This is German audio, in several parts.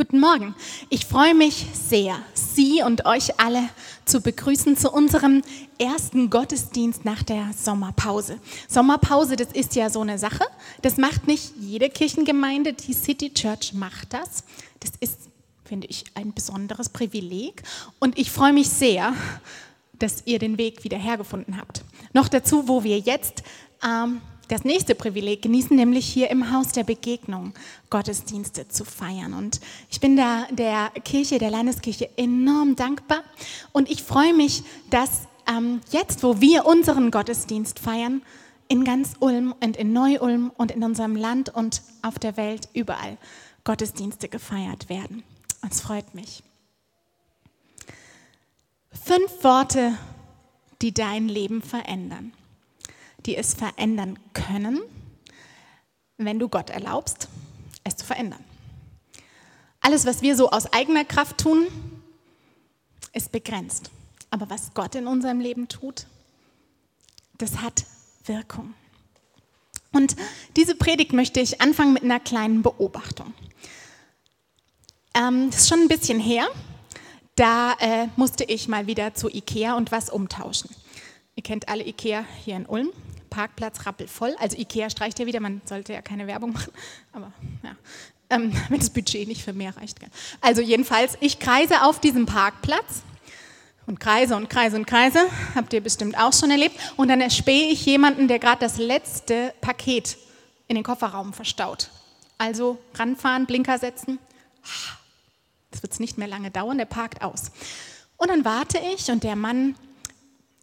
Guten Morgen. Ich freue mich sehr, Sie und euch alle zu begrüßen zu unserem ersten Gottesdienst nach der Sommerpause. Sommerpause, das ist ja so eine Sache. Das macht nicht jede Kirchengemeinde. Die City Church macht das. Das ist, finde ich, ein besonderes Privileg. Und ich freue mich sehr, dass ihr den Weg wieder hergefunden habt. Noch dazu, wo wir jetzt ähm, das nächste Privileg genießen, nämlich hier im Haus der Begegnung Gottesdienste zu feiern. Und ich bin da der Kirche, der Landeskirche enorm dankbar. Und ich freue mich, dass ähm, jetzt, wo wir unseren Gottesdienst feiern, in ganz Ulm und in Neu-Ulm und in unserem Land und auf der Welt überall Gottesdienste gefeiert werden. Es freut mich. Fünf Worte, die dein Leben verändern die es verändern können, wenn du Gott erlaubst, es zu verändern. Alles, was wir so aus eigener Kraft tun, ist begrenzt. Aber was Gott in unserem Leben tut, das hat Wirkung. Und diese Predigt möchte ich anfangen mit einer kleinen Beobachtung. Ähm, das ist schon ein bisschen her. Da äh, musste ich mal wieder zu Ikea und was umtauschen. Ihr kennt alle Ikea hier in Ulm. Parkplatz rappelvoll. Also Ikea streicht ja wieder, man sollte ja keine Werbung machen, aber ja, ähm, wenn das Budget nicht für mehr reicht. Also jedenfalls, ich kreise auf diesem Parkplatz und kreise und kreise und kreise, habt ihr bestimmt auch schon erlebt. Und dann erspähe ich jemanden, der gerade das letzte Paket in den Kofferraum verstaut. Also ranfahren, Blinker setzen. Das wird es nicht mehr lange dauern, der parkt aus. Und dann warte ich und der Mann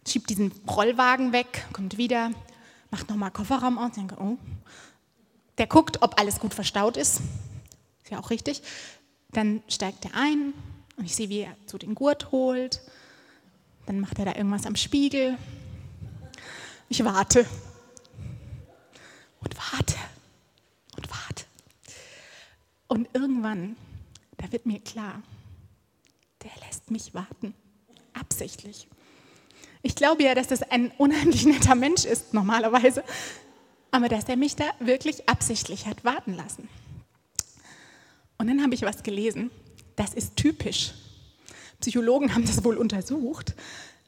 schiebt diesen Rollwagen weg, kommt wieder, macht nochmal Kofferraum aus, denke, oh. Der guckt, ob alles gut verstaut ist. Ist ja auch richtig. Dann steigt er ein und ich sehe, wie er so den Gurt holt. Dann macht er da irgendwas am Spiegel. Ich warte und warte und warte. Und irgendwann, da wird mir klar, der lässt mich warten. Absichtlich. Ich glaube ja, dass das ein unheimlich netter Mensch ist, normalerweise, aber dass er mich da wirklich absichtlich hat warten lassen. Und dann habe ich was gelesen, das ist typisch. Psychologen haben das wohl untersucht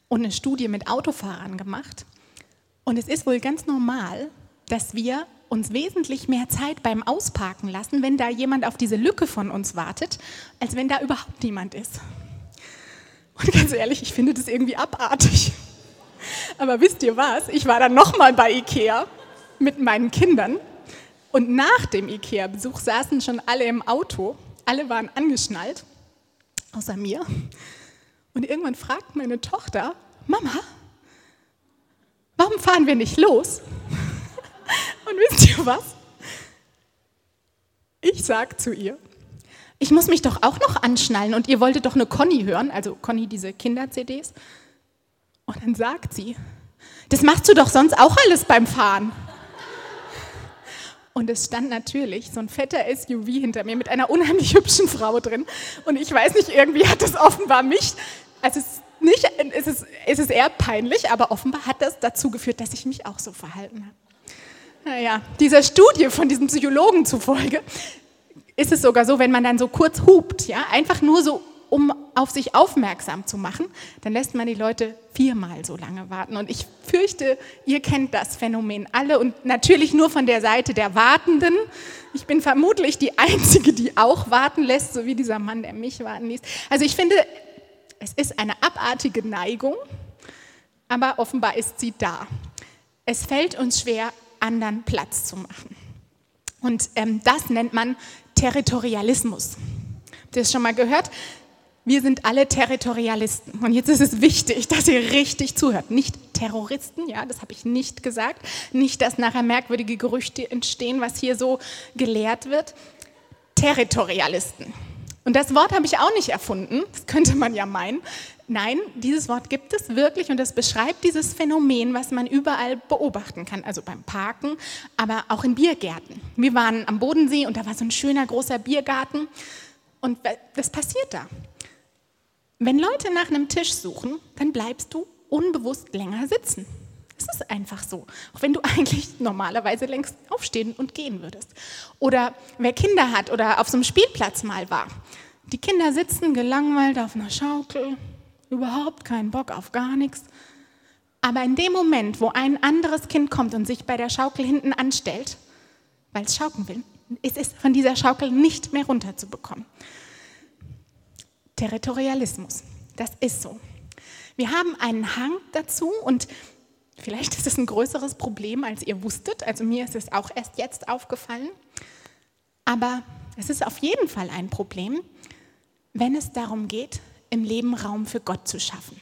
und eine Studie mit Autofahrern gemacht. Und es ist wohl ganz normal, dass wir uns wesentlich mehr Zeit beim Ausparken lassen, wenn da jemand auf diese Lücke von uns wartet, als wenn da überhaupt niemand ist. Und ganz ehrlich, ich finde das irgendwie abartig. Aber wisst ihr was? Ich war dann nochmal bei Ikea mit meinen Kindern und nach dem Ikea-Besuch saßen schon alle im Auto. Alle waren angeschnallt, außer mir. Und irgendwann fragt meine Tochter, Mama, warum fahren wir nicht los? Und wisst ihr was? Ich sag zu ihr, ich muss mich doch auch noch anschnallen und ihr wolltet doch eine Conny hören, also Conny diese Kinder-CDs. Und dann sagt sie, das machst du doch sonst auch alles beim Fahren. Und es stand natürlich so ein fetter SUV hinter mir mit einer unheimlich hübschen Frau drin. Und ich weiß nicht, irgendwie hat das offenbar mich, also es nicht, es ist, es ist eher peinlich, aber offenbar hat das dazu geführt, dass ich mich auch so verhalten habe. Naja, dieser Studie von diesem Psychologen zufolge ist es sogar so, wenn man dann so kurz hupt, ja, einfach nur so, um auf sich aufmerksam zu machen, dann lässt man die Leute viermal so lange warten. Und ich fürchte, ihr kennt das Phänomen alle und natürlich nur von der Seite der Wartenden. Ich bin vermutlich die Einzige, die auch warten lässt, so wie dieser Mann, der mich warten ließ. Also ich finde, es ist eine abartige Neigung, aber offenbar ist sie da. Es fällt uns schwer, anderen Platz zu machen. Und ähm, das nennt man Territorialismus. Habt ihr das schon mal gehört? Wir sind alle Territorialisten. Und jetzt ist es wichtig, dass ihr richtig zuhört. Nicht Terroristen, ja, das habe ich nicht gesagt. Nicht, dass nachher merkwürdige Gerüchte entstehen, was hier so gelehrt wird. Territorialisten. Und das Wort habe ich auch nicht erfunden. Das könnte man ja meinen. Nein, dieses Wort gibt es wirklich und es beschreibt dieses Phänomen, was man überall beobachten kann, also beim Parken, aber auch in Biergärten. Wir waren am Bodensee und da war so ein schöner großer Biergarten und was passiert da? Wenn Leute nach einem Tisch suchen, dann bleibst du unbewusst länger sitzen. Es ist einfach so. Auch wenn du eigentlich normalerweise längst aufstehen und gehen würdest. Oder wer Kinder hat oder auf so einem Spielplatz mal war. Die Kinder sitzen gelangweilt auf einer Schaukel, überhaupt keinen Bock auf gar nichts. Aber in dem Moment, wo ein anderes Kind kommt und sich bei der Schaukel hinten anstellt, weil es schaukeln will, ist es von dieser Schaukel nicht mehr runterzubekommen. Territorialismus, das ist so. Wir haben einen Hang dazu und vielleicht ist es ein größeres Problem, als ihr wusstet. Also mir ist es auch erst jetzt aufgefallen. Aber es ist auf jeden Fall ein Problem, wenn es darum geht, im Leben Raum für Gott zu schaffen.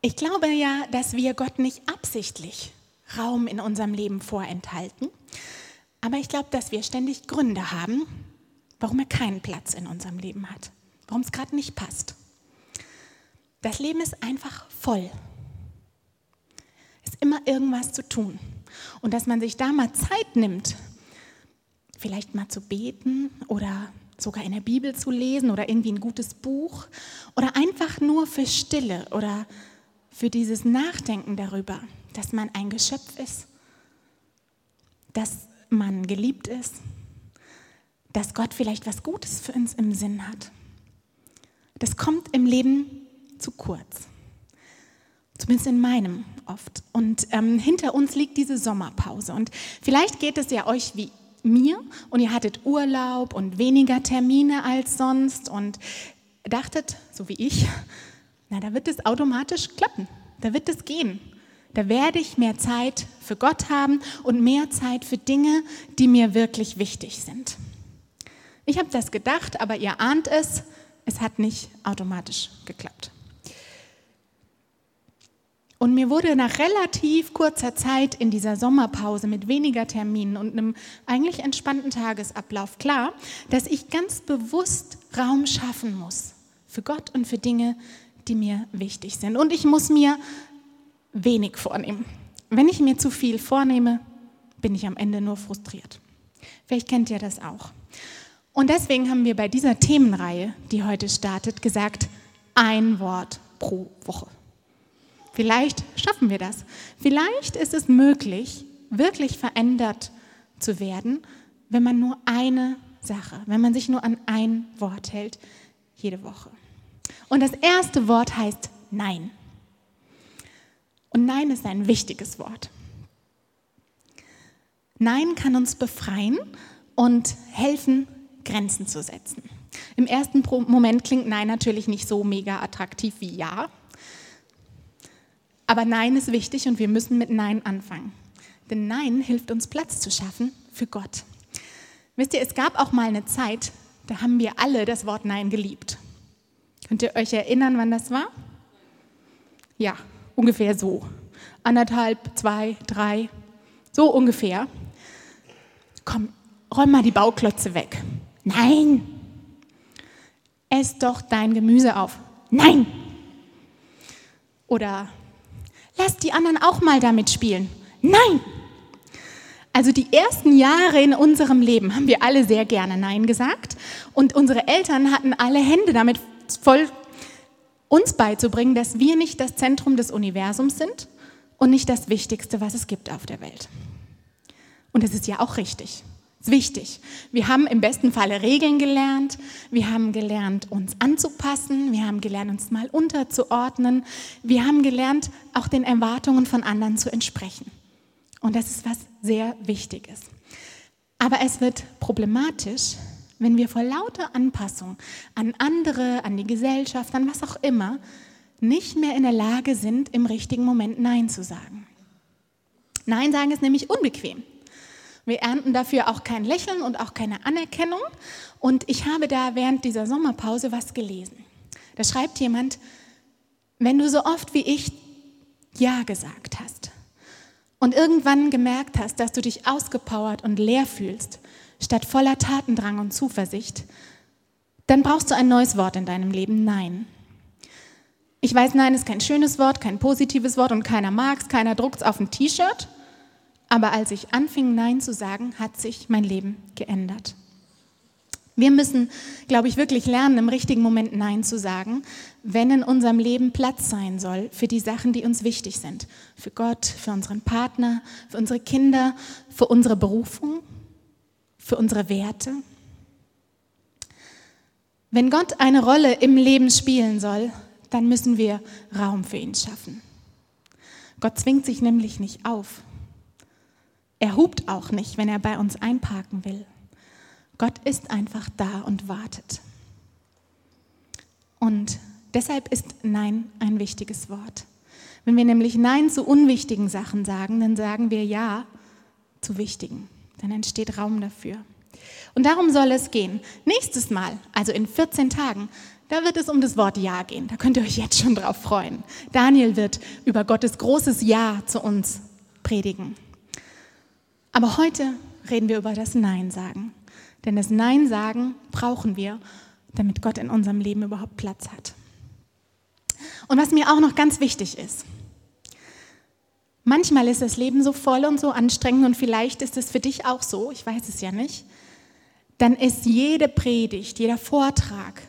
Ich glaube ja, dass wir Gott nicht absichtlich Raum in unserem Leben vorenthalten, aber ich glaube, dass wir ständig Gründe haben, warum er keinen Platz in unserem Leben hat, warum es gerade nicht passt. Das Leben ist einfach voll. Es ist immer irgendwas zu tun. Und dass man sich da mal Zeit nimmt, vielleicht mal zu beten oder sogar in der Bibel zu lesen oder irgendwie ein gutes Buch oder einfach nur für Stille oder für dieses Nachdenken darüber, dass man ein Geschöpf ist, dass man geliebt ist, dass Gott vielleicht was Gutes für uns im Sinn hat. Das kommt im Leben zu kurz. Zumindest in meinem oft. Und ähm, hinter uns liegt diese Sommerpause. Und vielleicht geht es ja euch wie mir und ihr hattet Urlaub und weniger Termine als sonst und dachtet, so wie ich, na, da wird es automatisch klappen. Da wird es gehen. Da werde ich mehr Zeit für Gott haben und mehr Zeit für Dinge, die mir wirklich wichtig sind. Ich habe das gedacht, aber ihr ahnt es, es hat nicht automatisch geklappt. Und mir wurde nach relativ kurzer Zeit in dieser Sommerpause mit weniger Terminen und einem eigentlich entspannten Tagesablauf klar, dass ich ganz bewusst Raum schaffen muss für Gott und für Dinge, die mir wichtig sind. Und ich muss mir wenig vornehmen. Wenn ich mir zu viel vornehme, bin ich am Ende nur frustriert. Vielleicht kennt ihr das auch. Und deswegen haben wir bei dieser Themenreihe, die heute startet, gesagt, ein Wort pro Woche. Vielleicht schaffen wir das. Vielleicht ist es möglich, wirklich verändert zu werden, wenn man nur eine Sache, wenn man sich nur an ein Wort hält, jede Woche. Und das erste Wort heißt Nein. Und Nein ist ein wichtiges Wort. Nein kann uns befreien und helfen, Grenzen zu setzen. Im ersten Moment klingt Nein natürlich nicht so mega attraktiv wie Ja. Aber Nein ist wichtig und wir müssen mit Nein anfangen. Denn Nein hilft uns Platz zu schaffen für Gott. Wisst ihr, es gab auch mal eine Zeit, da haben wir alle das Wort Nein geliebt. Könnt ihr euch erinnern, wann das war? Ja, ungefähr so. Anderthalb, zwei, drei, so ungefähr. Komm, räum mal die Bauklötze weg. Nein. Ess doch dein Gemüse auf. Nein. Oder lass die anderen auch mal damit spielen. Nein. Also die ersten Jahre in unserem Leben haben wir alle sehr gerne Nein gesagt und unsere Eltern hatten alle Hände damit voll, uns beizubringen, dass wir nicht das Zentrum des Universums sind und nicht das Wichtigste, was es gibt auf der Welt. Und das ist ja auch richtig. Ist wichtig. Wir haben im besten Falle Regeln gelernt. Wir haben gelernt, uns anzupassen. Wir haben gelernt, uns mal unterzuordnen. Wir haben gelernt, auch den Erwartungen von anderen zu entsprechen. Und das ist was sehr Wichtiges. Aber es wird problematisch, wenn wir vor lauter Anpassung an andere, an die Gesellschaft, an was auch immer, nicht mehr in der Lage sind, im richtigen Moment Nein zu sagen. Nein sagen ist nämlich unbequem. Wir ernten dafür auch kein Lächeln und auch keine Anerkennung. Und ich habe da während dieser Sommerpause was gelesen. Da schreibt jemand, wenn du so oft wie ich Ja gesagt hast und irgendwann gemerkt hast, dass du dich ausgepowert und leer fühlst, statt voller Tatendrang und Zuversicht, dann brauchst du ein neues Wort in deinem Leben, Nein. Ich weiß, Nein ist kein schönes Wort, kein positives Wort und keiner mag es, keiner druckt es auf ein T-Shirt. Aber als ich anfing, Nein zu sagen, hat sich mein Leben geändert. Wir müssen, glaube ich, wirklich lernen, im richtigen Moment Nein zu sagen, wenn in unserem Leben Platz sein soll für die Sachen, die uns wichtig sind. Für Gott, für unseren Partner, für unsere Kinder, für unsere Berufung, für unsere Werte. Wenn Gott eine Rolle im Leben spielen soll, dann müssen wir Raum für ihn schaffen. Gott zwingt sich nämlich nicht auf. Er hupt auch nicht, wenn er bei uns einparken will. Gott ist einfach da und wartet. Und deshalb ist Nein ein wichtiges Wort. Wenn wir nämlich Nein zu unwichtigen Sachen sagen, dann sagen wir Ja zu wichtigen. Dann entsteht Raum dafür. Und darum soll es gehen. Nächstes Mal, also in 14 Tagen, da wird es um das Wort Ja gehen. Da könnt ihr euch jetzt schon drauf freuen. Daniel wird über Gottes großes Ja zu uns predigen. Aber heute reden wir über das Nein sagen. Denn das Nein sagen brauchen wir, damit Gott in unserem Leben überhaupt Platz hat. Und was mir auch noch ganz wichtig ist, manchmal ist das Leben so voll und so anstrengend und vielleicht ist es für dich auch so, ich weiß es ja nicht, dann ist jede Predigt, jeder Vortrag,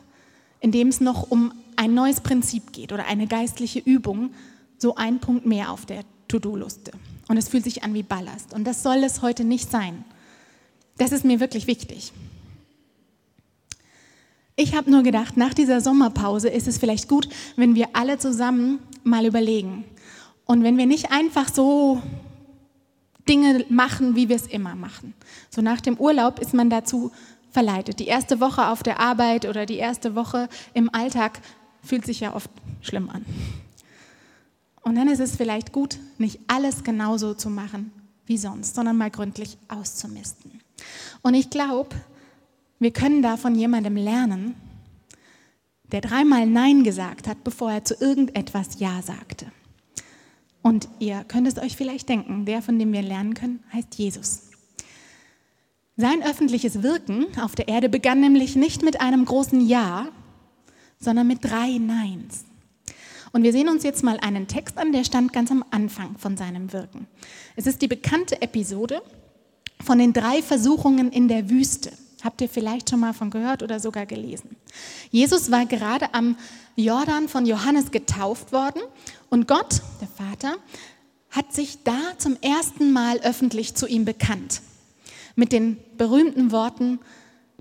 in dem es noch um ein neues Prinzip geht oder eine geistliche Übung, so ein Punkt mehr auf der To-Do-Liste. Und es fühlt sich an wie Ballast. Und das soll es heute nicht sein. Das ist mir wirklich wichtig. Ich habe nur gedacht, nach dieser Sommerpause ist es vielleicht gut, wenn wir alle zusammen mal überlegen. Und wenn wir nicht einfach so Dinge machen, wie wir es immer machen. So nach dem Urlaub ist man dazu verleitet. Die erste Woche auf der Arbeit oder die erste Woche im Alltag fühlt sich ja oft schlimm an. Und dann ist es vielleicht gut, nicht alles genauso zu machen wie sonst, sondern mal gründlich auszumisten. Und ich glaube, wir können da von jemandem lernen, der dreimal Nein gesagt hat, bevor er zu irgendetwas Ja sagte. Und ihr könnt es euch vielleicht denken, der, von dem wir lernen können, heißt Jesus. Sein öffentliches Wirken auf der Erde begann nämlich nicht mit einem großen Ja, sondern mit drei Neins. Und wir sehen uns jetzt mal einen Text an, der stand ganz am Anfang von seinem Wirken. Es ist die bekannte Episode von den drei Versuchungen in der Wüste. Habt ihr vielleicht schon mal von gehört oder sogar gelesen. Jesus war gerade am Jordan von Johannes getauft worden und Gott, der Vater, hat sich da zum ersten Mal öffentlich zu ihm bekannt. Mit den berühmten Worten,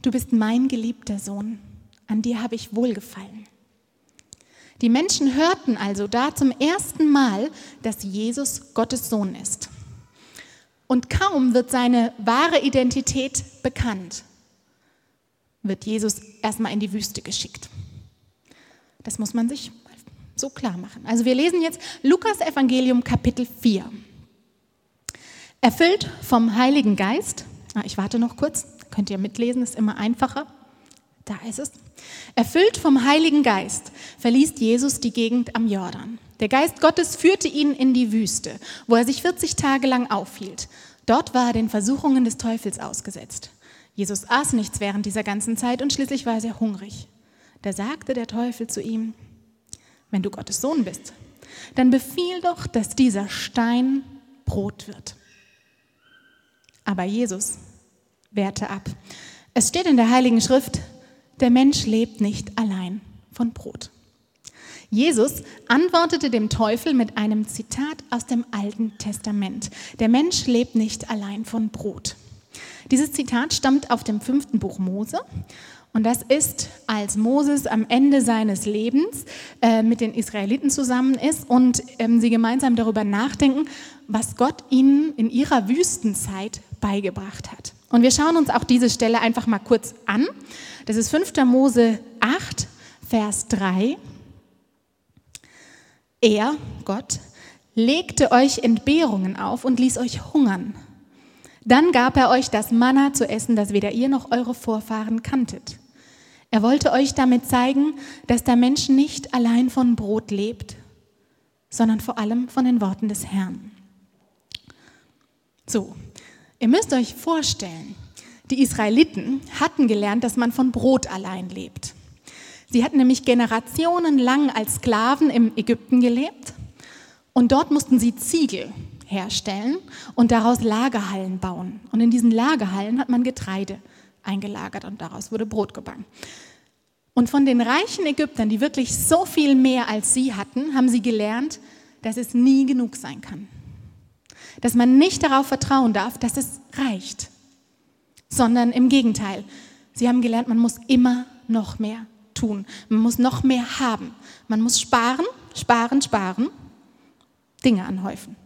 du bist mein geliebter Sohn, an dir habe ich wohlgefallen. Die Menschen hörten also da zum ersten Mal, dass Jesus Gottes Sohn ist. Und kaum wird seine wahre Identität bekannt, wird Jesus erstmal in die Wüste geschickt. Das muss man sich so klar machen. Also wir lesen jetzt Lukas Evangelium Kapitel 4. Erfüllt vom Heiligen Geist, ah, ich warte noch kurz, könnt ihr mitlesen, ist immer einfacher. Da ist es. Erfüllt vom Heiligen Geist verließ Jesus die Gegend am Jordan. Der Geist Gottes führte ihn in die Wüste, wo er sich 40 Tage lang aufhielt. Dort war er den Versuchungen des Teufels ausgesetzt. Jesus aß nichts während dieser ganzen Zeit und schließlich war er sehr hungrig. Da sagte der Teufel zu ihm, wenn du Gottes Sohn bist, dann befiehl doch, dass dieser Stein Brot wird. Aber Jesus wehrte ab. Es steht in der Heiligen Schrift, der Mensch lebt nicht allein von Brot. Jesus antwortete dem Teufel mit einem Zitat aus dem Alten Testament. Der Mensch lebt nicht allein von Brot. Dieses Zitat stammt auf dem fünften Buch Mose und das ist, als Moses am Ende seines Lebens äh, mit den Israeliten zusammen ist und ähm, sie gemeinsam darüber nachdenken, was Gott ihnen in ihrer Wüstenzeit beigebracht hat. Und wir schauen uns auch diese Stelle einfach mal kurz an. Das ist 5. Mose 8, Vers 3. Er, Gott, legte euch Entbehrungen auf und ließ euch hungern. Dann gab er euch das Manna zu essen, das weder ihr noch eure Vorfahren kanntet. Er wollte euch damit zeigen, dass der Mensch nicht allein von Brot lebt, sondern vor allem von den Worten des Herrn. So, ihr müsst euch vorstellen, die Israeliten hatten gelernt, dass man von Brot allein lebt. Sie hatten nämlich generationenlang als Sklaven im Ägypten gelebt und dort mussten sie Ziegel herstellen und daraus Lagerhallen bauen. Und in diesen Lagerhallen hat man Getreide eingelagert und daraus wurde Brot gebacken. Und von den reichen Ägyptern, die wirklich so viel mehr als sie hatten, haben sie gelernt, dass es nie genug sein kann. Dass man nicht darauf vertrauen darf, dass es reicht, sondern im Gegenteil. Sie haben gelernt, man muss immer noch mehr tun. Man muss noch mehr haben. Man muss sparen, sparen, sparen, Dinge anhäufen.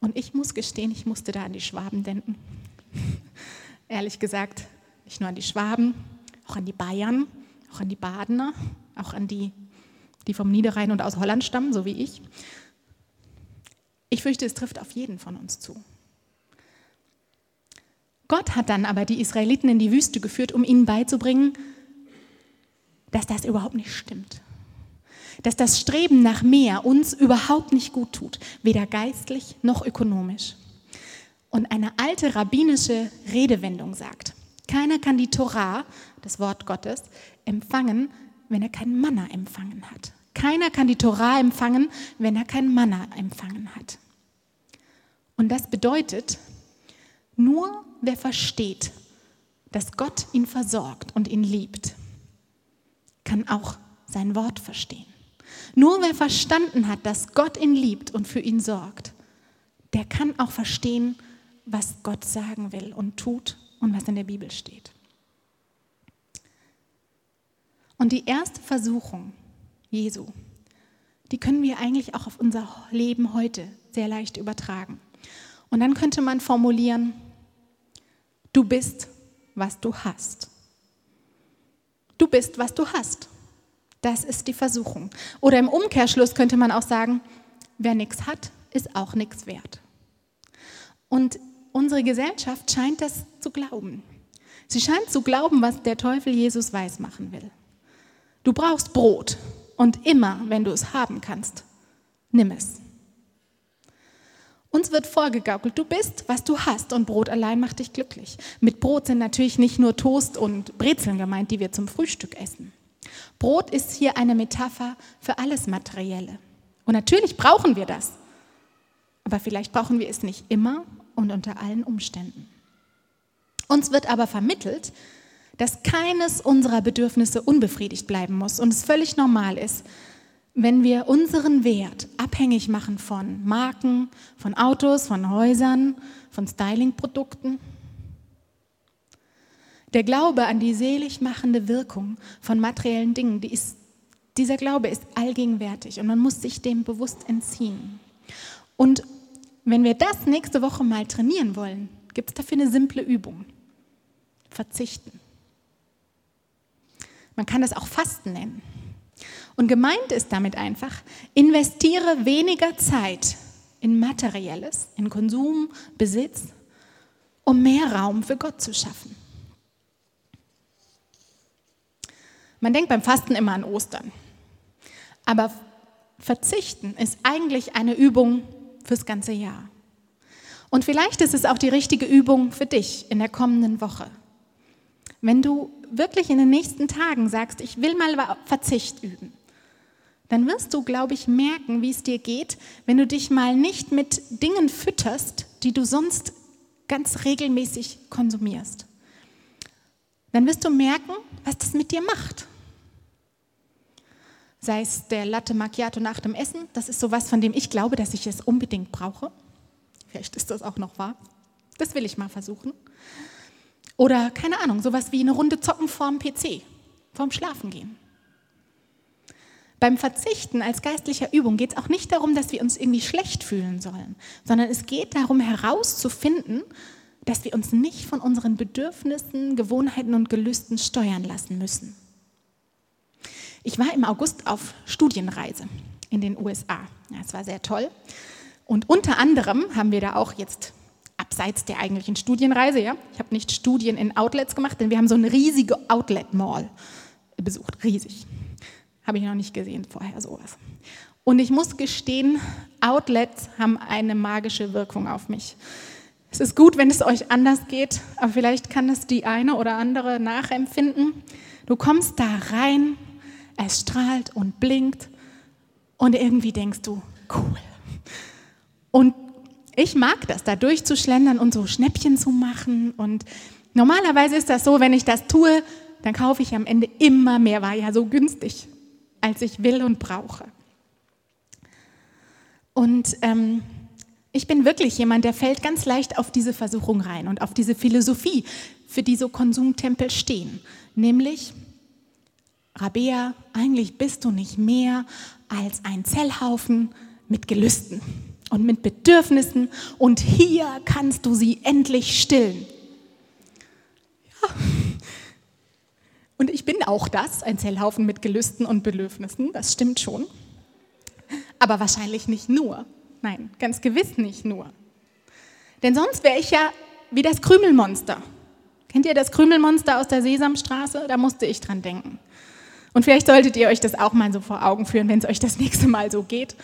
Und ich muss gestehen, ich musste da an die Schwaben denken. Ehrlich gesagt, nicht nur an die Schwaben, auch an die Bayern, auch an die Badener, auch an die, die vom Niederrhein und aus Holland stammen, so wie ich. Ich fürchte, es trifft auf jeden von uns zu. Gott hat dann aber die Israeliten in die Wüste geführt, um ihnen beizubringen, dass das überhaupt nicht stimmt. Dass das Streben nach mehr uns überhaupt nicht gut tut, weder geistlich noch ökonomisch. Und eine alte rabbinische Redewendung sagt, keiner kann die Torah, das Wort Gottes, empfangen, wenn er kein Manna empfangen hat. Keiner kann die Torah empfangen, wenn er kein Manna empfangen hat. Und das bedeutet, nur wer versteht, dass Gott ihn versorgt und ihn liebt, kann auch sein Wort verstehen. Nur wer verstanden hat, dass Gott ihn liebt und für ihn sorgt, der kann auch verstehen, was Gott sagen will und tut und was in der Bibel steht. Und die erste Versuchung Jesu, die können wir eigentlich auch auf unser Leben heute sehr leicht übertragen. Und dann könnte man formulieren, du bist, was du hast. Du bist, was du hast. Das ist die Versuchung. Oder im Umkehrschluss könnte man auch sagen, wer nichts hat, ist auch nichts wert. Und unsere Gesellschaft scheint das zu glauben. Sie scheint zu glauben, was der Teufel Jesus weismachen will. Du brauchst Brot und immer, wenn du es haben kannst, nimm es. Uns wird vorgegaukelt, du bist, was du hast und Brot allein macht dich glücklich. Mit Brot sind natürlich nicht nur Toast und Brezeln gemeint, die wir zum Frühstück essen. Brot ist hier eine Metapher für alles Materielle. Und natürlich brauchen wir das. Aber vielleicht brauchen wir es nicht immer und unter allen Umständen. Uns wird aber vermittelt, dass keines unserer Bedürfnisse unbefriedigt bleiben muss und es völlig normal ist, wenn wir unseren Wert abhängig machen von Marken, von Autos, von Häusern, von Stylingprodukten. Der Glaube an die selig machende Wirkung von materiellen Dingen, die ist, dieser Glaube ist allgegenwärtig und man muss sich dem bewusst entziehen. Und wenn wir das nächste Woche mal trainieren wollen, gibt es dafür eine simple Übung. Verzichten. Man kann das auch Fasten nennen. Und gemeint ist damit einfach, investiere weniger Zeit in Materielles, in Konsum, Besitz, um mehr Raum für Gott zu schaffen. Man denkt beim Fasten immer an Ostern. Aber Verzichten ist eigentlich eine Übung fürs ganze Jahr. Und vielleicht ist es auch die richtige Übung für dich in der kommenden Woche. Wenn du wirklich in den nächsten Tagen sagst, ich will mal Verzicht üben, dann wirst du, glaube ich, merken, wie es dir geht, wenn du dich mal nicht mit Dingen fütterst, die du sonst ganz regelmäßig konsumierst. Dann wirst du merken, was das mit dir macht. Sei es der Latte Macchiato nach dem Essen, das ist sowas, von dem ich glaube, dass ich es unbedingt brauche. Vielleicht ist das auch noch wahr. Das will ich mal versuchen. Oder keine Ahnung, sowas wie eine Runde zocken vorm PC, vorm Schlafengehen. Beim Verzichten als geistlicher Übung geht es auch nicht darum, dass wir uns irgendwie schlecht fühlen sollen, sondern es geht darum herauszufinden, dass wir uns nicht von unseren Bedürfnissen, Gewohnheiten und Gelüsten steuern lassen müssen. Ich war im August auf Studienreise in den USA. Es war sehr toll. Und unter anderem haben wir da auch jetzt abseits der eigentlichen Studienreise, ja, ich habe nicht Studien in Outlets gemacht, denn wir haben so eine riesige Outlet Mall besucht, riesig. Habe ich noch nicht gesehen vorher sowas. Und ich muss gestehen, Outlets haben eine magische Wirkung auf mich. Es ist gut, wenn es euch anders geht, aber vielleicht kann es die eine oder andere nachempfinden. Du kommst da rein, es strahlt und blinkt und irgendwie denkst du, cool. Und ich mag das, da durchzuschlendern und so Schnäppchen zu machen und Normalerweise ist das so, wenn ich das tue, dann kaufe ich am Ende immer mehr, war ja so günstig, als ich will und brauche. Und ähm, ich bin wirklich jemand, der fällt ganz leicht auf diese Versuchung rein und auf diese Philosophie, für die so Konsumtempel stehen. Nämlich, Rabea, eigentlich bist du nicht mehr als ein Zellhaufen mit Gelüsten und mit Bedürfnissen und hier kannst du sie endlich stillen. Ja, und ich bin auch das, ein Zellhaufen mit Gelüsten und Bedürfnissen, das stimmt schon. Aber wahrscheinlich nicht nur. Nein, ganz gewiss nicht nur. Denn sonst wäre ich ja wie das Krümelmonster. Kennt ihr das Krümelmonster aus der Sesamstraße? Da musste ich dran denken. Und vielleicht solltet ihr euch das auch mal so vor Augen führen, wenn es euch das nächste Mal so geht.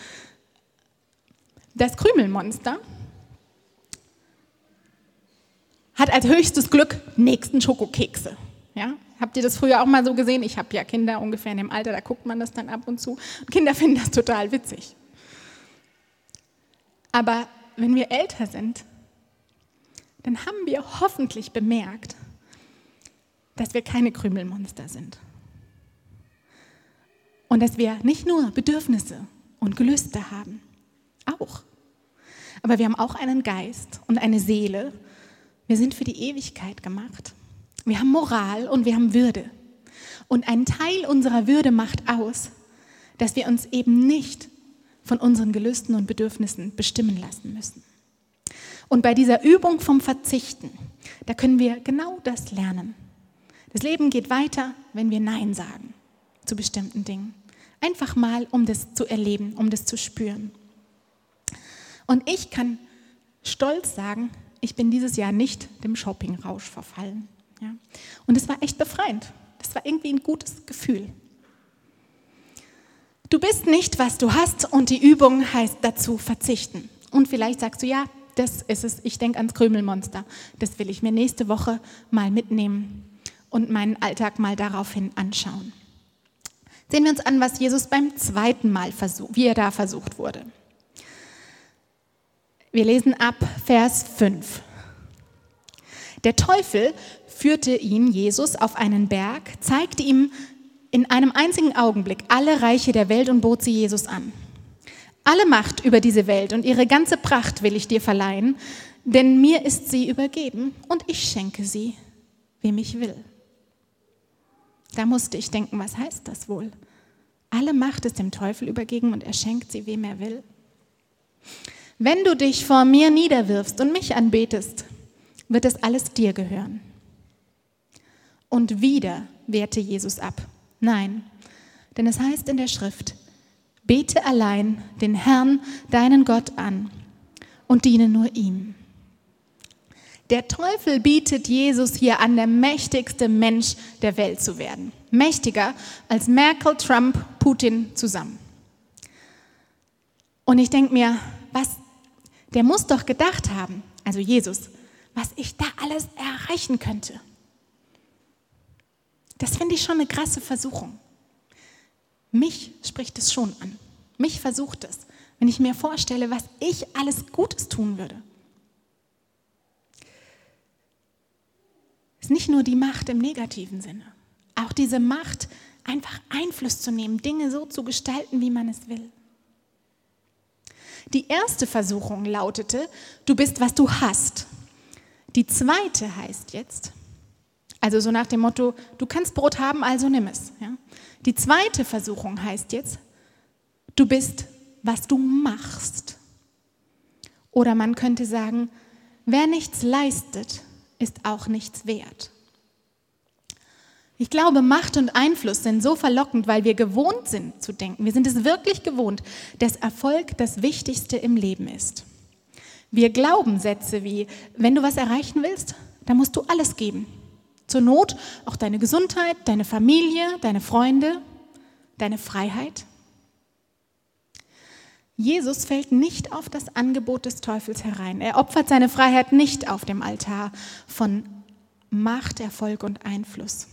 Das Krümelmonster hat als höchstes Glück nächsten Schokokekse. Ja? Habt ihr das früher auch mal so gesehen? Ich habe ja Kinder ungefähr in dem Alter, da guckt man das dann ab und zu. Kinder finden das total witzig. Aber wenn wir älter sind, dann haben wir hoffentlich bemerkt, dass wir keine Krümelmonster sind. Und dass wir nicht nur Bedürfnisse und Gelüste haben, auch. Aber wir haben auch einen Geist und eine Seele. Wir sind für die Ewigkeit gemacht. Wir haben Moral und wir haben Würde. Und ein Teil unserer Würde macht aus, dass wir uns eben nicht von unseren Gelüsten und Bedürfnissen bestimmen lassen müssen. Und bei dieser Übung vom Verzichten, da können wir genau das lernen. Das Leben geht weiter, wenn wir Nein sagen zu bestimmten Dingen. Einfach mal, um das zu erleben, um das zu spüren. Und ich kann stolz sagen, ich bin dieses Jahr nicht dem Shoppingrausch verfallen. Ja. Und es war echt befreiend. Das war irgendwie ein gutes Gefühl. Du bist nicht, was du hast und die Übung heißt dazu verzichten. Und vielleicht sagst du, ja, das ist es, ich denke ans Krümelmonster. Das will ich mir nächste Woche mal mitnehmen und meinen Alltag mal daraufhin anschauen. Sehen wir uns an, was Jesus beim zweiten Mal versucht, wie er da versucht wurde. Wir lesen ab Vers 5. Der Teufel führte ihn, Jesus, auf einen Berg, zeigte ihm in einem einzigen Augenblick alle Reiche der Welt und bot sie Jesus an. Alle Macht über diese Welt und ihre ganze Pracht will ich dir verleihen, denn mir ist sie übergeben und ich schenke sie, wem ich will. Da musste ich denken, was heißt das wohl? Alle Macht ist dem Teufel übergeben und er schenkt sie, wem er will. Wenn du dich vor mir niederwirfst und mich anbetest, wird es alles dir gehören. Und wieder wehrte Jesus ab. Nein, denn es heißt in der Schrift, bete allein den Herrn, deinen Gott an und diene nur ihm. Der Teufel bietet Jesus hier an, der mächtigste Mensch der Welt zu werden. Mächtiger als Merkel, Trump, Putin zusammen. Und ich denke mir, was, der muss doch gedacht haben, also Jesus, was ich da alles erreichen könnte. Das finde ich schon eine krasse Versuchung. Mich spricht es schon an. Mich versucht es, wenn ich mir vorstelle, was ich alles Gutes tun würde. Es ist nicht nur die Macht im negativen Sinne, auch diese Macht, einfach Einfluss zu nehmen, Dinge so zu gestalten, wie man es will. Die erste Versuchung lautete, du bist, was du hast. Die zweite heißt jetzt, also so nach dem Motto, du kannst Brot haben, also nimm es. Ja? Die zweite Versuchung heißt jetzt, du bist, was du machst. Oder man könnte sagen, wer nichts leistet, ist auch nichts wert. Ich glaube, Macht und Einfluss sind so verlockend, weil wir gewohnt sind zu denken. Wir sind es wirklich gewohnt, dass Erfolg das Wichtigste im Leben ist. Wir glauben Sätze wie, wenn du was erreichen willst, dann musst du alles geben. Zur Not auch deine Gesundheit, deine Familie, deine Freunde, deine Freiheit. Jesus fällt nicht auf das Angebot des Teufels herein. Er opfert seine Freiheit nicht auf dem Altar von Macht, Erfolg und Einfluss.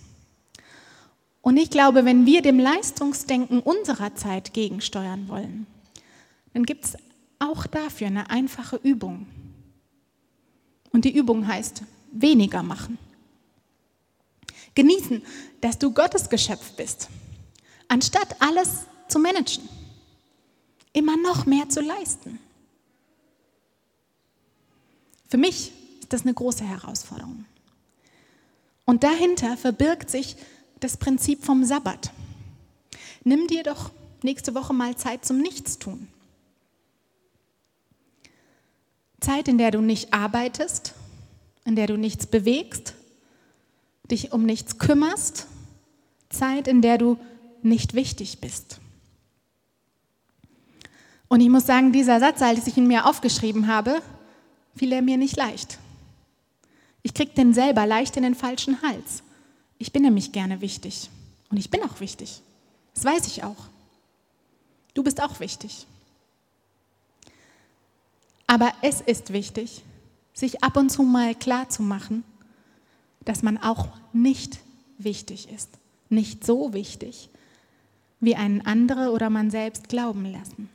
Und ich glaube, wenn wir dem Leistungsdenken unserer Zeit gegensteuern wollen, dann gibt es auch dafür eine einfache Übung. Und die Übung heißt weniger machen Genießen, dass du Gottes Geschöpf bist, anstatt alles zu managen, immer noch mehr zu leisten. Für mich ist das eine große Herausforderung. Und dahinter verbirgt sich das Prinzip vom Sabbat. Nimm dir doch nächste Woche mal Zeit zum Nichtstun. Zeit, in der du nicht arbeitest, in der du nichts bewegst, dich um nichts kümmerst, Zeit, in der du nicht wichtig bist. Und ich muss sagen, dieser Satz, als ich ihn mir aufgeschrieben habe, fiel er mir nicht leicht. Ich krieg den selber leicht in den falschen Hals. Ich bin nämlich gerne wichtig. Und ich bin auch wichtig. Das weiß ich auch. Du bist auch wichtig. Aber es ist wichtig, sich ab und zu mal klar zu machen, dass man auch nicht wichtig ist. Nicht so wichtig, wie einen andere oder man selbst glauben lassen.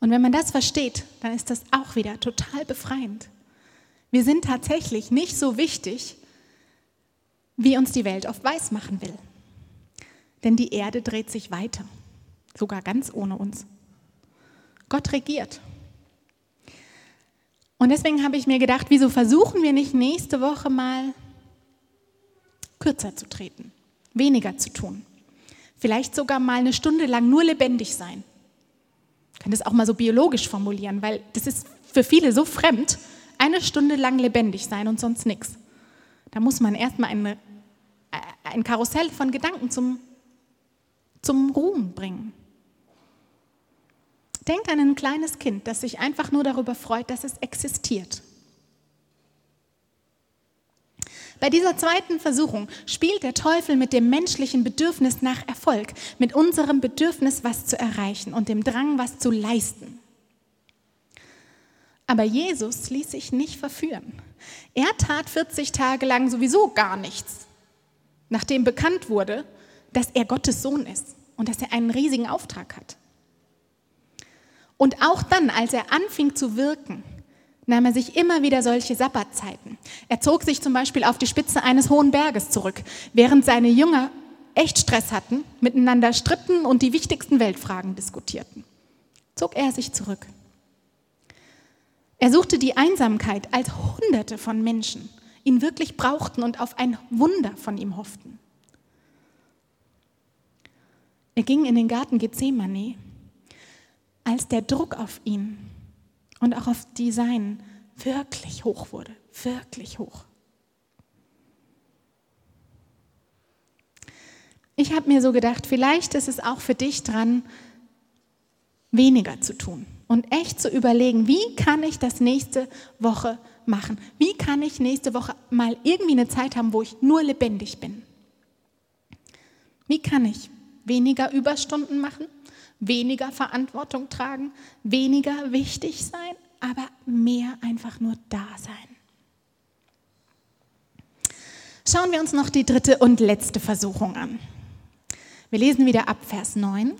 Und wenn man das versteht, dann ist das auch wieder total befreiend. Wir sind tatsächlich nicht so wichtig, wie uns die Welt oft weiß machen will. Denn die Erde dreht sich weiter, sogar ganz ohne uns. Gott regiert. Und deswegen habe ich mir gedacht, wieso versuchen wir nicht nächste Woche mal kürzer zu treten, weniger zu tun. Vielleicht sogar mal eine Stunde lang nur lebendig sein kann das auch mal so biologisch formulieren, weil das ist für viele so fremd, eine Stunde lang lebendig sein und sonst nichts. Da muss man erstmal eine, ein Karussell von Gedanken zum, zum Ruhen bringen. Denk an ein kleines Kind, das sich einfach nur darüber freut, dass es existiert. Bei dieser zweiten Versuchung spielt der Teufel mit dem menschlichen Bedürfnis nach Erfolg, mit unserem Bedürfnis, was zu erreichen und dem Drang, was zu leisten. Aber Jesus ließ sich nicht verführen. Er tat 40 Tage lang sowieso gar nichts, nachdem bekannt wurde, dass er Gottes Sohn ist und dass er einen riesigen Auftrag hat. Und auch dann, als er anfing zu wirken, nahm er sich immer wieder solche Sabbatzeiten. Er zog sich zum Beispiel auf die Spitze eines hohen Berges zurück, während seine Jünger echt Stress hatten, miteinander stritten und die wichtigsten Weltfragen diskutierten. Zog er sich zurück. Er suchte die Einsamkeit, als Hunderte von Menschen ihn wirklich brauchten und auf ein Wunder von ihm hofften. Er ging in den Garten Gethsemane, als der Druck auf ihn und auch auf die Seinen wirklich hoch wurde, wirklich hoch. Ich habe mir so gedacht, vielleicht ist es auch für dich dran, weniger zu tun und echt zu überlegen, wie kann ich das nächste Woche machen? Wie kann ich nächste Woche mal irgendwie eine Zeit haben, wo ich nur lebendig bin? Wie kann ich weniger Überstunden machen? weniger Verantwortung tragen, weniger wichtig sein, aber mehr einfach nur da sein. Schauen wir uns noch die dritte und letzte Versuchung an. Wir lesen wieder ab Vers 9.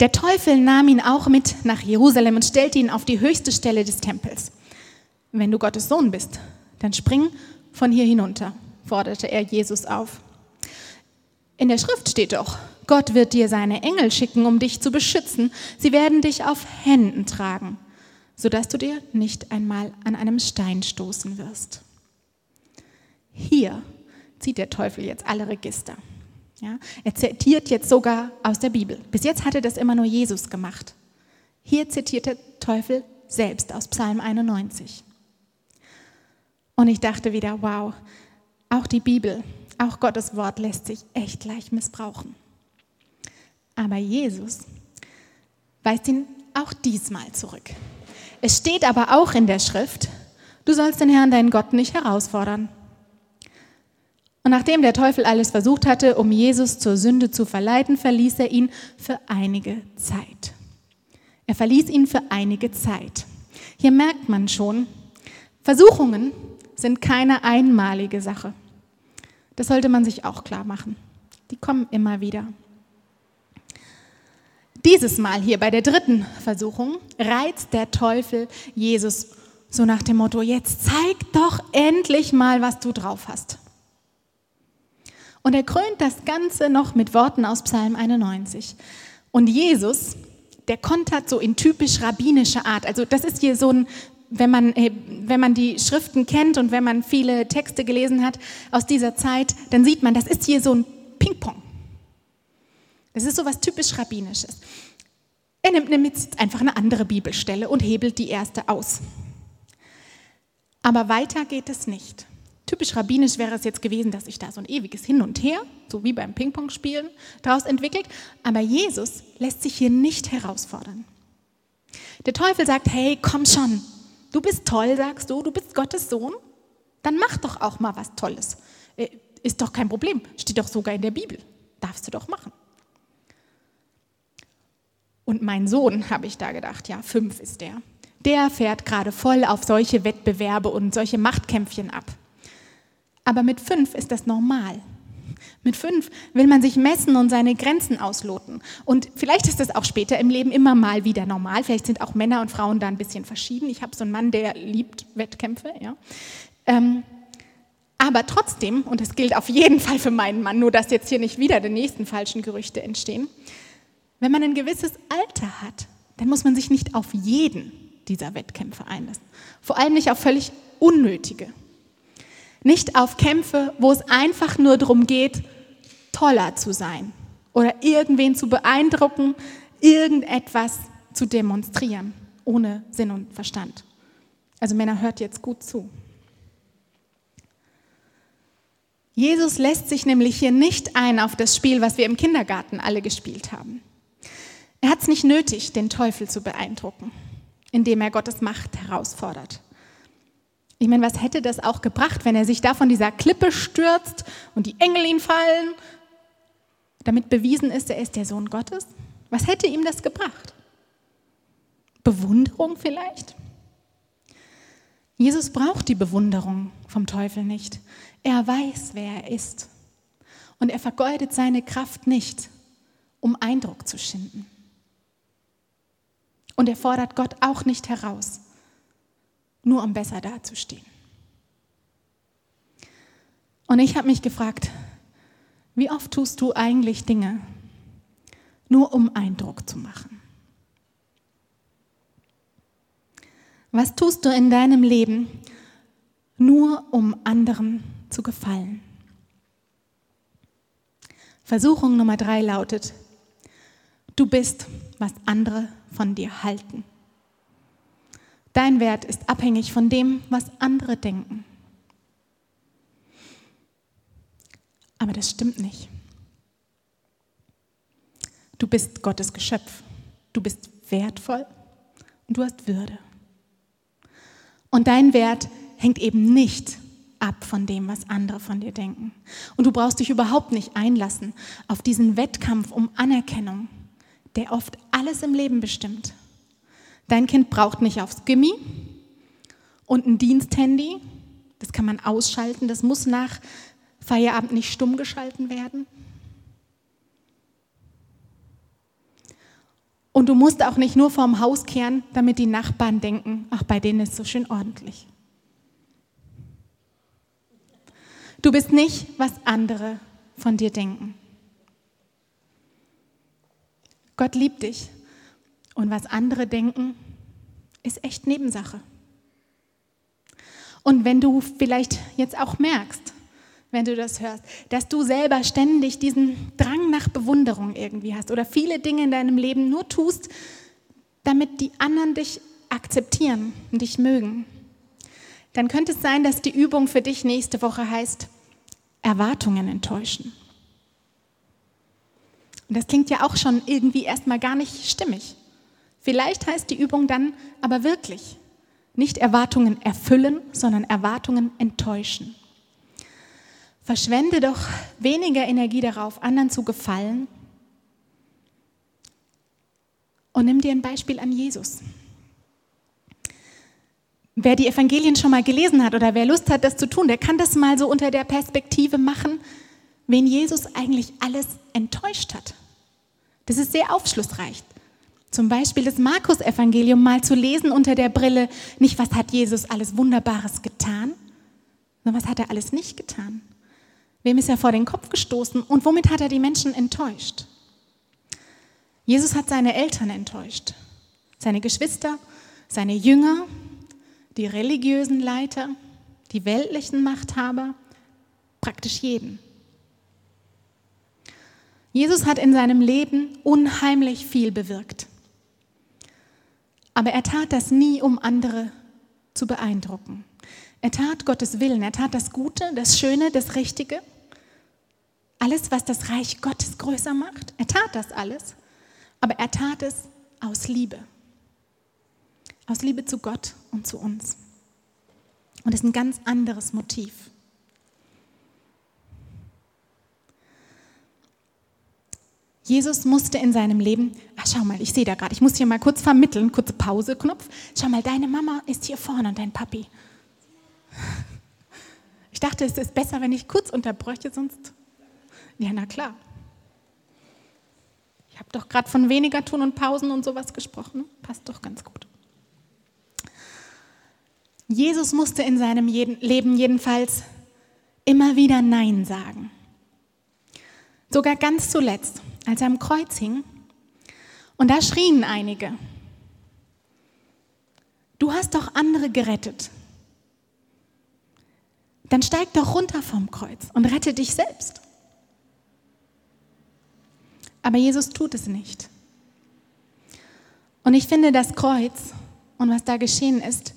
Der Teufel nahm ihn auch mit nach Jerusalem und stellte ihn auf die höchste Stelle des Tempels. Wenn du Gottes Sohn bist, dann spring von hier hinunter, forderte er Jesus auf. In der Schrift steht doch, Gott wird dir seine Engel schicken, um dich zu beschützen. Sie werden dich auf Händen tragen, sodass du dir nicht einmal an einem Stein stoßen wirst. Hier zieht der Teufel jetzt alle Register. Ja, er zitiert jetzt sogar aus der Bibel. Bis jetzt hatte das immer nur Jesus gemacht. Hier zitiert der Teufel selbst aus Psalm 91. Und ich dachte wieder, wow, auch die Bibel, auch Gottes Wort lässt sich echt leicht missbrauchen. Aber Jesus weist ihn auch diesmal zurück. Es steht aber auch in der Schrift, du sollst den Herrn, deinen Gott, nicht herausfordern. Und nachdem der Teufel alles versucht hatte, um Jesus zur Sünde zu verleiten, verließ er ihn für einige Zeit. Er verließ ihn für einige Zeit. Hier merkt man schon, Versuchungen sind keine einmalige Sache. Das sollte man sich auch klar machen. Die kommen immer wieder. Dieses Mal hier bei der dritten Versuchung reizt der Teufel Jesus So nach dem Motto, jetzt zeig doch endlich mal, was du drauf hast. Und er krönt das Ganze noch mit Worten aus Psalm 91. Und Jesus, der kontert so in typisch rabbinischer Art. Also das ist hier so ein, wenn man, äh, wenn man die Schriften kennt und wenn man viele Texte gelesen hat aus dieser Zeit, dann sieht man, das ist hier so ein Ping-Pong. Das ist so was typisch rabbinisches. Er nimmt nämlich einfach eine andere Bibelstelle und hebelt die erste aus. Aber weiter geht es nicht. Typisch rabbinisch wäre es jetzt gewesen, dass sich da so ein ewiges Hin und Her, so wie beim Ping-Pong-Spielen, daraus entwickelt. Aber Jesus lässt sich hier nicht herausfordern. Der Teufel sagt, hey, komm schon, du bist toll, sagst du, du bist Gottes Sohn, dann mach doch auch mal was Tolles. Äh, ist doch kein Problem, steht doch sogar in der Bibel, darfst du doch machen. Und mein Sohn, habe ich da gedacht, ja, fünf ist der, der fährt gerade voll auf solche Wettbewerbe und solche Machtkämpfchen ab. Aber mit fünf ist das normal. Mit fünf will man sich messen und seine Grenzen ausloten. Und vielleicht ist das auch später im Leben immer mal wieder normal. Vielleicht sind auch Männer und Frauen da ein bisschen verschieden. Ich habe so einen Mann, der liebt Wettkämpfe. Ja. Ähm, aber trotzdem, und das gilt auf jeden Fall für meinen Mann, nur dass jetzt hier nicht wieder die nächsten falschen Gerüchte entstehen, wenn man ein gewisses Alter hat, dann muss man sich nicht auf jeden dieser Wettkämpfe einlassen. Vor allem nicht auf völlig unnötige. Nicht auf Kämpfe, wo es einfach nur darum geht, toller zu sein oder irgendwen zu beeindrucken, irgendetwas zu demonstrieren, ohne Sinn und Verstand. Also Männer, hört jetzt gut zu. Jesus lässt sich nämlich hier nicht ein auf das Spiel, was wir im Kindergarten alle gespielt haben. Er hat es nicht nötig, den Teufel zu beeindrucken, indem er Gottes Macht herausfordert. Ich meine, was hätte das auch gebracht, wenn er sich da von dieser Klippe stürzt und die Engel ihn fallen, damit bewiesen ist, er ist der Sohn Gottes? Was hätte ihm das gebracht? Bewunderung vielleicht? Jesus braucht die Bewunderung vom Teufel nicht. Er weiß, wer er ist. Und er vergeudet seine Kraft nicht, um Eindruck zu schinden. Und er fordert Gott auch nicht heraus, nur um besser dazustehen. Und ich habe mich gefragt, wie oft tust du eigentlich Dinge, nur um Eindruck zu machen? Was tust du in deinem Leben, nur um anderen zu gefallen? Versuchung Nummer drei lautet, du bist, was andere von dir halten. Dein Wert ist abhängig von dem, was andere denken. Aber das stimmt nicht. Du bist Gottes Geschöpf. Du bist wertvoll und du hast Würde. Und dein Wert hängt eben nicht ab von dem, was andere von dir denken. Und du brauchst dich überhaupt nicht einlassen auf diesen Wettkampf um Anerkennung, der oft alles im Leben bestimmt. Dein Kind braucht nicht aufs Gimmi und ein Diensthandy. Das kann man ausschalten. Das muss nach Feierabend nicht stumm geschalten werden. Und du musst auch nicht nur vorm Haus kehren, damit die Nachbarn denken, ach, bei denen ist es so schön ordentlich. Du bist nicht, was andere von dir denken. Gott liebt dich. Und was andere denken, ist echt Nebensache. Und wenn du vielleicht jetzt auch merkst, wenn du das hörst, dass du selber ständig diesen Drang nach Bewunderung irgendwie hast oder viele Dinge in deinem Leben nur tust, damit die anderen dich akzeptieren und dich mögen, dann könnte es sein, dass die Übung für dich nächste Woche heißt, Erwartungen enttäuschen. Und das klingt ja auch schon irgendwie erstmal gar nicht stimmig. Vielleicht heißt die Übung dann aber wirklich nicht Erwartungen erfüllen, sondern Erwartungen enttäuschen. Verschwende doch weniger Energie darauf, anderen zu gefallen. Und nimm dir ein Beispiel an Jesus. Wer die Evangelien schon mal gelesen hat oder wer Lust hat, das zu tun, der kann das mal so unter der Perspektive machen, wen Jesus eigentlich alles enttäuscht hat. Das ist sehr aufschlussreich. Zum Beispiel das Markus-Evangelium mal zu lesen unter der Brille, nicht was hat Jesus alles Wunderbares getan, sondern was hat er alles nicht getan. Wem ist er vor den Kopf gestoßen und womit hat er die Menschen enttäuscht? Jesus hat seine Eltern enttäuscht, seine Geschwister, seine Jünger, die religiösen Leiter, die weltlichen Machthaber, praktisch jeden. Jesus hat in seinem Leben unheimlich viel bewirkt. Aber er tat das nie, um andere zu beeindrucken. Er tat Gottes Willen, er tat das Gute, das Schöne, das Richtige. Alles, was das Reich Gottes größer macht. Er tat das alles, aber er tat es aus Liebe. Aus Liebe zu Gott und zu uns. Und es ist ein ganz anderes Motiv. Jesus musste in seinem Leben, ach schau mal, ich sehe da gerade, ich muss hier mal kurz vermitteln, kurze Pause, Knopf. Schau mal, deine Mama ist hier vorne und dein Papi. Ich dachte, es ist besser, wenn ich kurz unterbräuche, sonst. Ja, na klar. Ich habe doch gerade von weniger tun und Pausen und sowas gesprochen. Passt doch ganz gut. Jesus musste in seinem Leben jedenfalls immer wieder Nein sagen. Sogar ganz zuletzt, als er am Kreuz hing. Und da schrien einige, du hast doch andere gerettet. Dann steig doch runter vom Kreuz und rette dich selbst. Aber Jesus tut es nicht. Und ich finde, das Kreuz und was da geschehen ist,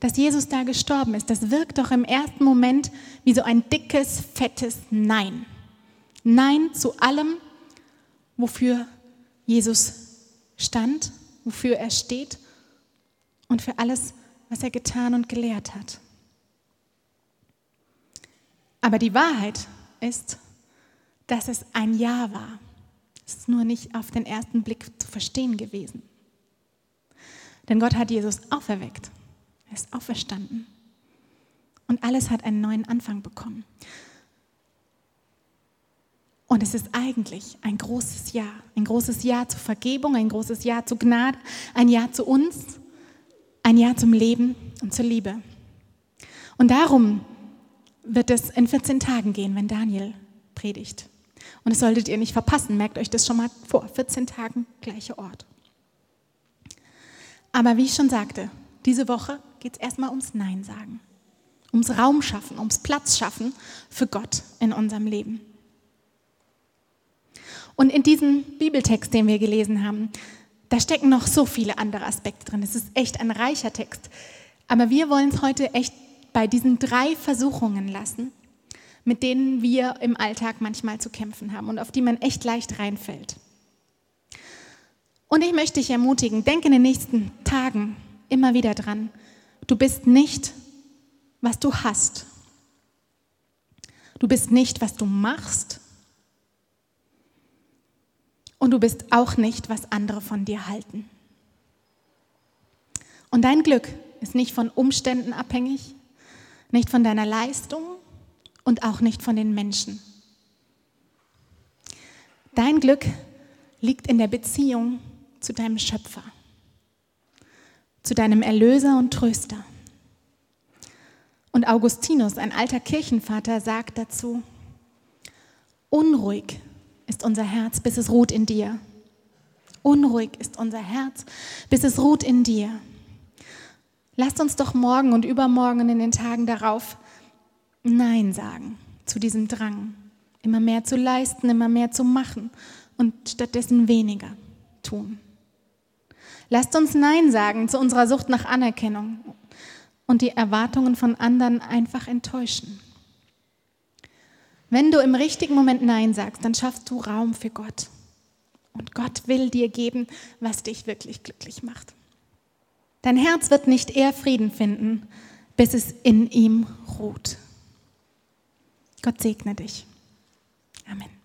dass Jesus da gestorben ist, das wirkt doch im ersten Moment wie so ein dickes, fettes Nein. Nein zu allem, wofür Jesus stand, wofür er steht und für alles, was er getan und gelehrt hat. Aber die Wahrheit ist, dass es ein Ja war. Es ist nur nicht auf den ersten Blick zu verstehen gewesen. Denn Gott hat Jesus auferweckt. Er ist auferstanden. Und alles hat einen neuen Anfang bekommen. Und es ist eigentlich ein großes Ja, ein großes Ja zur Vergebung, ein großes Ja zur Gnade, ein Ja zu uns, ein Ja zum Leben und zur Liebe. Und darum wird es in 14 Tagen gehen, wenn Daniel predigt. Und das solltet ihr nicht verpassen, merkt euch das schon mal vor. 14 Tagen, gleicher Ort. Aber wie ich schon sagte, diese Woche geht es erstmal ums Nein sagen, ums Raum schaffen, ums Platz schaffen für Gott in unserem Leben. Und in diesem Bibeltext, den wir gelesen haben, da stecken noch so viele andere Aspekte drin. Es ist echt ein reicher Text. Aber wir wollen es heute echt bei diesen drei Versuchungen lassen, mit denen wir im Alltag manchmal zu kämpfen haben und auf die man echt leicht reinfällt. Und ich möchte dich ermutigen, denke in den nächsten Tagen immer wieder dran, du bist nicht, was du hast. Du bist nicht, was du machst. Und du bist auch nicht, was andere von dir halten. Und dein Glück ist nicht von Umständen abhängig, nicht von deiner Leistung und auch nicht von den Menschen. Dein Glück liegt in der Beziehung zu deinem Schöpfer, zu deinem Erlöser und Tröster. Und Augustinus, ein alter Kirchenvater, sagt dazu, unruhig ist unser Herz, bis es ruht in dir. Unruhig ist unser Herz, bis es ruht in dir. Lasst uns doch morgen und übermorgen und in den Tagen darauf Nein sagen zu diesem Drang, immer mehr zu leisten, immer mehr zu machen und stattdessen weniger tun. Lasst uns Nein sagen zu unserer Sucht nach Anerkennung und die Erwartungen von anderen einfach enttäuschen. Wenn du im richtigen Moment Nein sagst, dann schaffst du Raum für Gott. Und Gott will dir geben, was dich wirklich glücklich macht. Dein Herz wird nicht eher Frieden finden, bis es in ihm ruht. Gott segne dich. Amen.